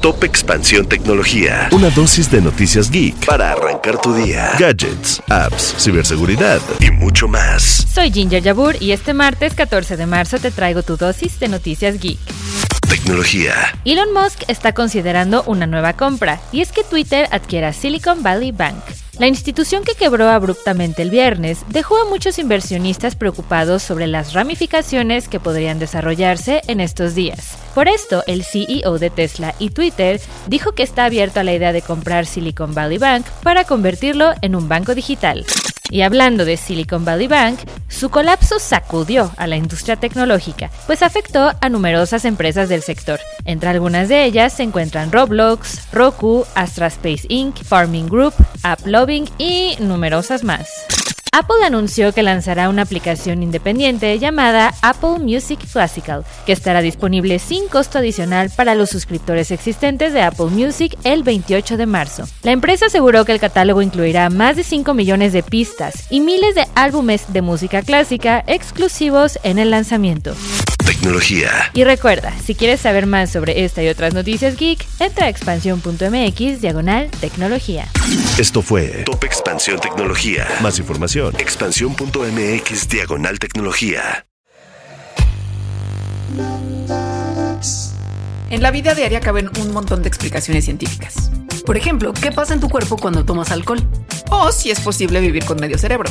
Top Expansión Tecnología. Una dosis de noticias geek para arrancar tu día. Gadgets, apps, ciberseguridad y mucho más. Soy Ginger Yabur y este martes 14 de marzo te traigo tu dosis de noticias geek. Tecnología. Elon Musk está considerando una nueva compra y es que Twitter adquiera Silicon Valley Bank. La institución que quebró abruptamente el viernes dejó a muchos inversionistas preocupados sobre las ramificaciones que podrían desarrollarse en estos días. Por esto, el CEO de Tesla y Twitter dijo que está abierto a la idea de comprar Silicon Valley Bank para convertirlo en un banco digital. Y hablando de Silicon Valley Bank, su colapso sacudió a la industria tecnológica, pues afectó a numerosas empresas del sector. Entre algunas de ellas se encuentran Roblox, Roku, Astra Space Inc., Farming Group, AppLoving y numerosas más. Apple anunció que lanzará una aplicación independiente llamada Apple Music Classical, que estará disponible sin costo adicional para los suscriptores existentes de Apple Music el 28 de marzo. La empresa aseguró que el catálogo incluirá más de 5 millones de pistas y miles de álbumes de música clásica exclusivos en el lanzamiento. Tecnología. Y recuerda, si quieres saber más sobre esta y otras noticias geek, entra a expansión.mx diagonal tecnología. Esto fue Top Expansión Tecnología. Más información. Expansión.mx diagonal tecnología. En la vida diaria caben un montón de explicaciones científicas. Por ejemplo, ¿qué pasa en tu cuerpo cuando tomas alcohol? O si es posible vivir con medio cerebro.